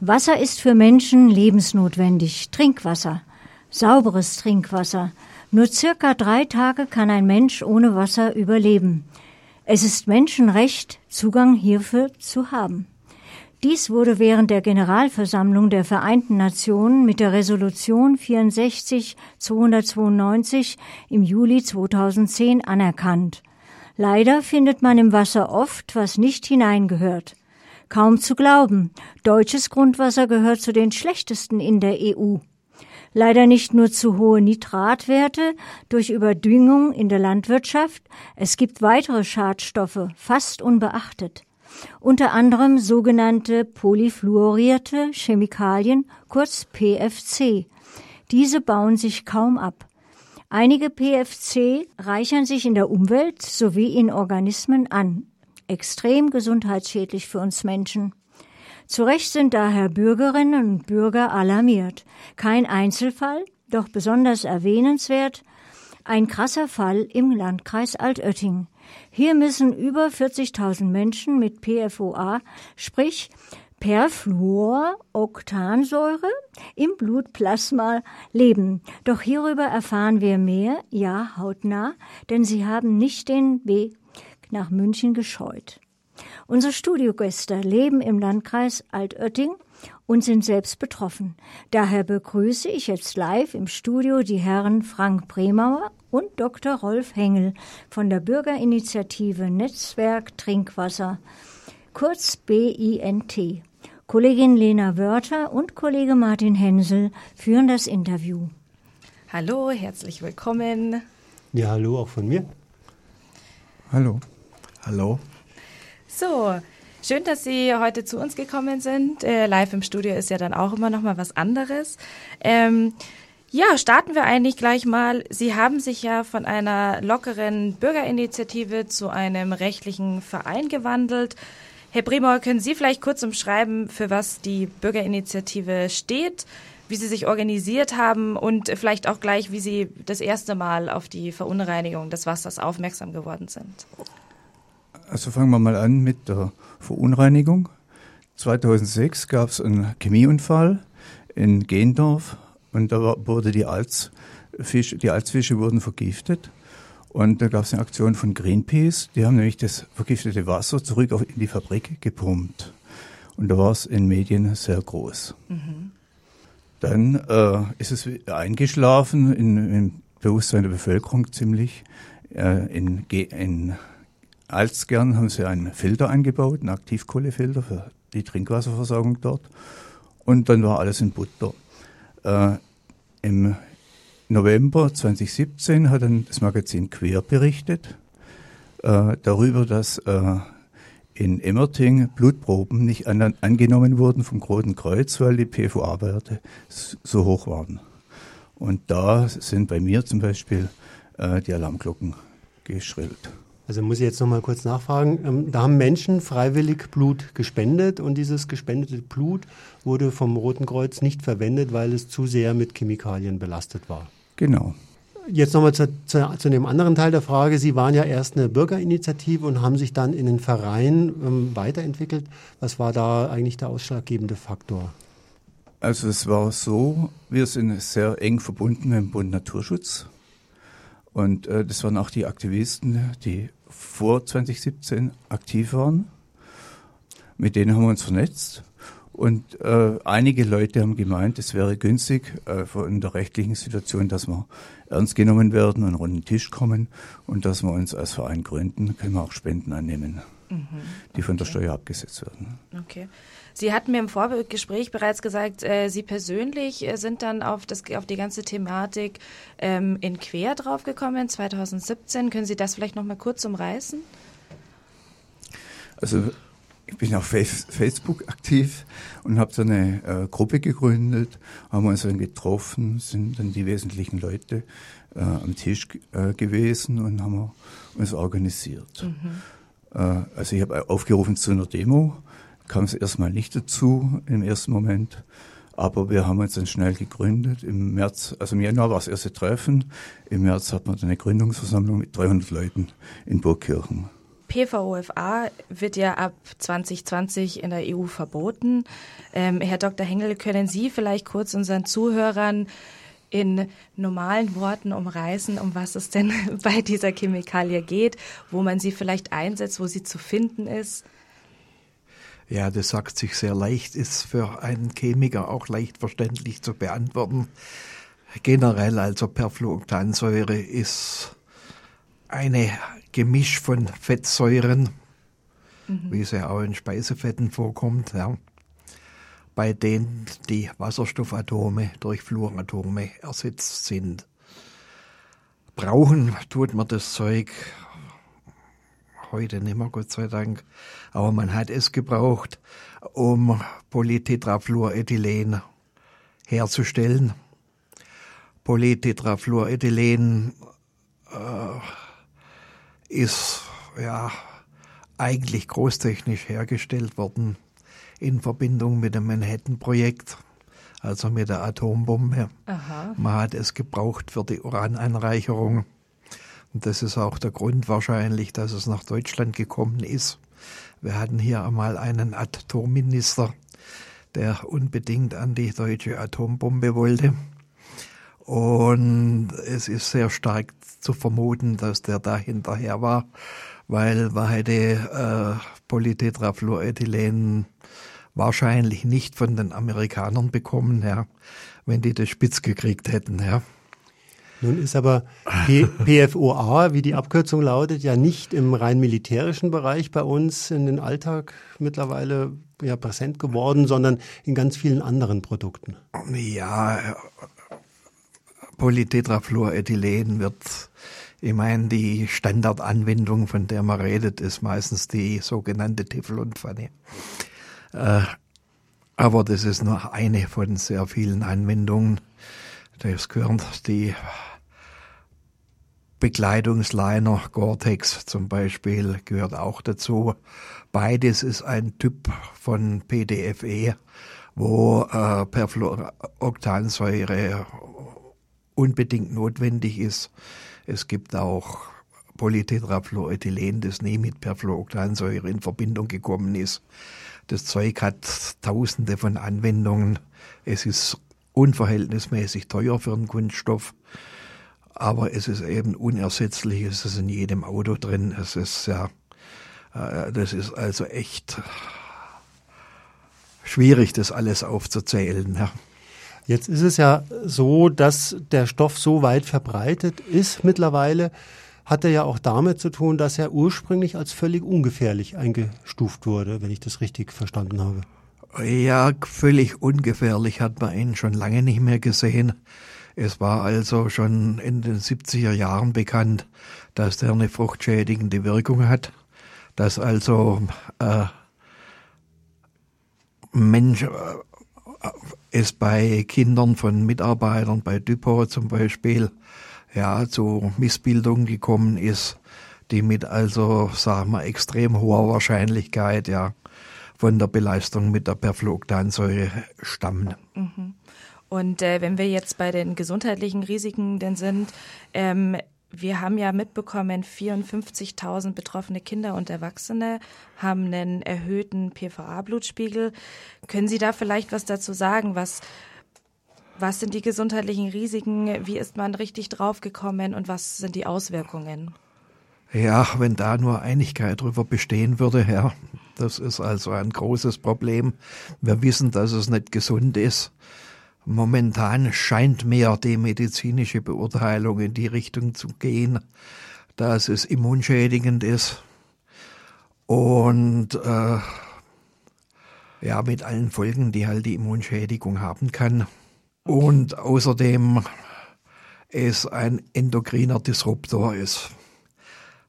Wasser ist für Menschen lebensnotwendig. Trinkwasser. Sauberes Trinkwasser. Nur circa drei Tage kann ein Mensch ohne Wasser überleben. Es ist Menschenrecht, Zugang hierfür zu haben. Dies wurde während der Generalversammlung der Vereinten Nationen mit der Resolution 64-292 im Juli 2010 anerkannt. Leider findet man im Wasser oft, was nicht hineingehört. Kaum zu glauben, deutsches Grundwasser gehört zu den schlechtesten in der EU. Leider nicht nur zu hohe Nitratwerte durch Überdüngung in der Landwirtschaft, es gibt weitere Schadstoffe, fast unbeachtet. Unter anderem sogenannte polyfluorierte Chemikalien, kurz PFC. Diese bauen sich kaum ab. Einige PFC reichern sich in der Umwelt sowie in Organismen an extrem gesundheitsschädlich für uns Menschen. Zu Recht sind daher Bürgerinnen und Bürger alarmiert. Kein Einzelfall, doch besonders erwähnenswert, ein krasser Fall im Landkreis Altötting. Hier müssen über 40.000 Menschen mit PFOA, sprich Perfluoroktansäure im Blutplasma leben. Doch hierüber erfahren wir mehr, ja, hautnah, denn sie haben nicht den Weg nach München gescheut. Unsere Studiogäste leben im Landkreis Altötting und sind selbst betroffen. Daher begrüße ich jetzt live im Studio die Herren Frank Bremauer und Dr. Rolf Hengel von der Bürgerinitiative Netzwerk Trinkwasser, kurz BINT. Kollegin Lena Wörter und Kollege Martin Hensel führen das Interview. Hallo, herzlich willkommen. Ja, hallo auch von mir. Hallo. Hallo. So, schön, dass Sie heute zu uns gekommen sind. Äh, live im Studio ist ja dann auch immer noch mal was anderes. Ähm, ja, starten wir eigentlich gleich mal. Sie haben sich ja von einer lockeren Bürgerinitiative zu einem rechtlichen Verein gewandelt. Herr Bremauer, können Sie vielleicht kurz umschreiben, für was die Bürgerinitiative steht, wie Sie sich organisiert haben und vielleicht auch gleich, wie Sie das erste Mal auf die Verunreinigung des Wassers aufmerksam geworden sind? Also fangen wir mal an mit der Verunreinigung. 2006 gab es einen Chemieunfall in Gendorf und da wurde die Alzfische, die Alzfische wurden vergiftet. Und da gab es eine Aktion von Greenpeace, die haben nämlich das vergiftete Wasser zurück in die Fabrik gepumpt. Und da war es in Medien sehr groß. Mhm. Dann äh, ist es eingeschlafen in, im Bewusstsein der Bevölkerung ziemlich. Äh, in, in Alsgern haben sie einen Filter eingebaut, einen Aktivkohlefilter für die Trinkwasserversorgung dort. Und dann war alles in Butter. Äh, Im November 2017 hat dann das Magazin Quer berichtet äh, darüber, dass äh, in Emmerting Blutproben nicht an, angenommen wurden vom Roten Kreuz, weil die PFOA-Werte so hoch waren. Und da sind bei mir zum Beispiel äh, die Alarmglocken geschrillt. Also muss ich jetzt noch mal kurz nachfragen. Ähm, da haben Menschen freiwillig Blut gespendet und dieses gespendete Blut wurde vom Roten Kreuz nicht verwendet, weil es zu sehr mit Chemikalien belastet war. Genau. Jetzt nochmal zu, zu, zu dem anderen Teil der Frage. Sie waren ja erst eine Bürgerinitiative und haben sich dann in den Verein ähm, weiterentwickelt. Was war da eigentlich der ausschlaggebende Faktor? Also es war so, wir sind sehr eng verbunden mit dem Bund Naturschutz. Und äh, das waren auch die Aktivisten, die vor 2017 aktiv waren. Mit denen haben wir uns vernetzt. Und äh, einige Leute haben gemeint, es wäre günstig äh, von der rechtlichen Situation, dass wir ernst genommen werden und an den Tisch kommen und dass wir uns als Verein gründen, können wir auch Spenden annehmen, mhm, die von der Steuer abgesetzt werden. Okay. Sie hatten mir im Vorgespräch bereits gesagt, äh, Sie persönlich äh, sind dann auf, das, auf die ganze Thematik ähm, in Quer draufgekommen, 2017. Können Sie das vielleicht noch mal kurz umreißen? Also ich bin auf Facebook aktiv und habe so eine äh, Gruppe gegründet, haben uns dann getroffen, sind dann die wesentlichen Leute äh, am Tisch äh, gewesen und haben uns organisiert. Mhm. Äh, also ich habe aufgerufen zu einer Demo kam es erstmal nicht dazu im ersten Moment. Aber wir haben uns dann schnell gegründet. Im März, also im Januar war das erste Treffen. Im März hat man eine Gründungsversammlung mit 300 Leuten in Burgkirchen. PVOFA wird ja ab 2020 in der EU verboten. Ähm, Herr Dr. Hengel, können Sie vielleicht kurz unseren Zuhörern in normalen Worten umreißen, um was es denn bei dieser Chemikalie geht, wo man sie vielleicht einsetzt, wo sie zu finden ist? Ja, das sagt sich sehr leicht, ist für einen Chemiker auch leicht verständlich zu beantworten. Generell also Perfluoktansäure ist eine Gemisch von Fettsäuren, mhm. wie ja auch in Speisefetten vorkommt, ja, bei denen die Wasserstoffatome durch Fluoratome ersetzt sind. Brauchen tut man das Zeug heute nicht mehr, Gott sei Dank, aber man hat es gebraucht, um Polytetrafluorethylen herzustellen. Polytetrafluorethylen äh, ist ja eigentlich großtechnisch hergestellt worden in Verbindung mit dem Manhattan-Projekt, also mit der Atombombe. Aha. Man hat es gebraucht für die Urananreicherung. Und das ist auch der Grund wahrscheinlich, dass es nach Deutschland gekommen ist. Wir hatten hier einmal einen Atomminister, der unbedingt an die deutsche Atombombe wollte. Und es ist sehr stark zu vermuten, dass der da hinterher war, weil man hätte äh, Polytetrafluorethylen wahrscheinlich nicht von den Amerikanern bekommen, ja, wenn die das spitz gekriegt hätten, ja. Nun ist aber P PFOA, wie die Abkürzung lautet, ja nicht im rein militärischen Bereich bei uns in den Alltag mittlerweile ja präsent geworden, sondern in ganz vielen anderen Produkten. Ja, Polytetrafluorethylen wird, ich meine, die Standardanwendung, von der man redet, ist meistens die sogenannte Teflonpfanne. Äh, aber das ist nur eine von sehr vielen Anwendungen. Das gehören die Bekleidungsliner Gore-Tex zum Beispiel gehört auch dazu. Beides ist ein Typ von PDFE, wo äh, Perfluoroktansäure unbedingt notwendig ist. Es gibt auch Polytetrafluorethylen, das nie mit Perfluoroktansäure in Verbindung gekommen ist. Das Zeug hat tausende von Anwendungen. Es ist unverhältnismäßig teuer für einen Kunststoff, aber es ist eben unersetzlich. Es ist in jedem Auto drin. Es ist ja, äh, das ist also echt schwierig, das alles aufzuzählen. Jetzt ist es ja so, dass der Stoff so weit verbreitet ist mittlerweile, hat er ja auch damit zu tun, dass er ursprünglich als völlig ungefährlich eingestuft wurde, wenn ich das richtig verstanden habe. Ja, völlig ungefährlich hat man ihn schon lange nicht mehr gesehen. Es war also schon in den 70er Jahren bekannt, dass der eine fruchtschädigende Wirkung hat, dass also äh, Mensch, äh, es bei Kindern von Mitarbeitern bei Dupont zum Beispiel ja zu Missbildungen gekommen ist, die mit also sagen wir extrem hoher Wahrscheinlichkeit ja von der Belastung mit der Perfluoktansäure stammen. Mhm. Und äh, wenn wir jetzt bei den gesundheitlichen Risiken denn sind, ähm, wir haben ja mitbekommen, 54.000 betroffene Kinder und Erwachsene haben einen erhöhten PVA-Blutspiegel. Können Sie da vielleicht was dazu sagen? Was, was sind die gesundheitlichen Risiken? Wie ist man richtig draufgekommen und was sind die Auswirkungen? Ja, wenn da nur Einigkeit darüber bestehen würde, ja, das ist also ein großes Problem. Wir wissen, dass es nicht gesund ist. Momentan scheint mehr die medizinische Beurteilung in die Richtung zu gehen, dass es immunschädigend ist und äh, ja mit allen Folgen, die halt die Immunschädigung haben kann. Und außerdem es ein endokriner Disruptor ist.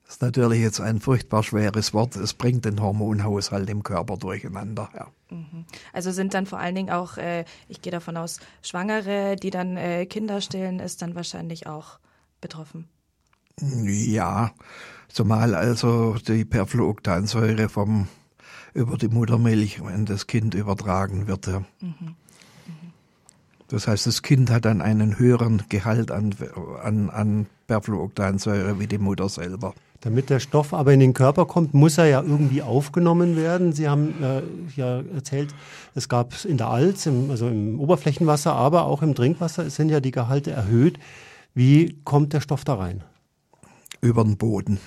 Das ist natürlich jetzt ein furchtbar schweres Wort. Es bringt den Hormonhaushalt im Körper durcheinander. Ja. Mhm. Also sind dann vor allen Dingen auch, äh, ich gehe davon aus, Schwangere, die dann äh, Kinder stillen, ist dann wahrscheinlich auch betroffen. Ja, zumal also die Perfluoktansäure vom über die Muttermilch in das Kind übertragen wird. Ja. Mhm. mhm. Das heißt, das Kind hat dann einen höheren Gehalt an, an, an Perfluoktansäure wie die Mutter selber. Damit der Stoff aber in den Körper kommt, muss er ja irgendwie aufgenommen werden. Sie haben äh, ja erzählt, es gab in der Alz, im, also im Oberflächenwasser, aber auch im Trinkwasser sind ja die Gehalte erhöht. Wie kommt der Stoff da rein? Über den Boden.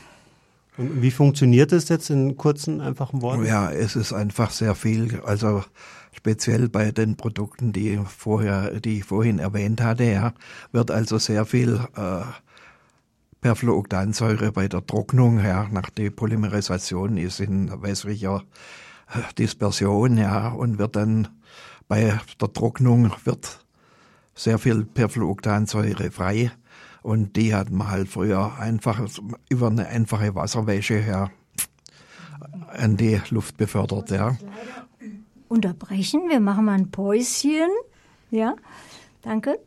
Und wie funktioniert das jetzt in kurzen, einfachen Worten? Ja, es ist einfach sehr viel. Also speziell bei den Produkten, die vorher, die ich vorhin erwähnt hatte, ja, wird also sehr viel äh, Perfluoktansäure bei der Trocknung, ja, nach der Polymerisation ist in wässriger äh, Dispersion, ja, und wird dann bei der Trocknung wird sehr viel Perfluoktansäure frei und die hat man halt früher einfach über eine einfache Wasserwäsche her an die Luft befördert, ja. Unterbrechen, wir machen mal ein Päuschen. Ja, danke.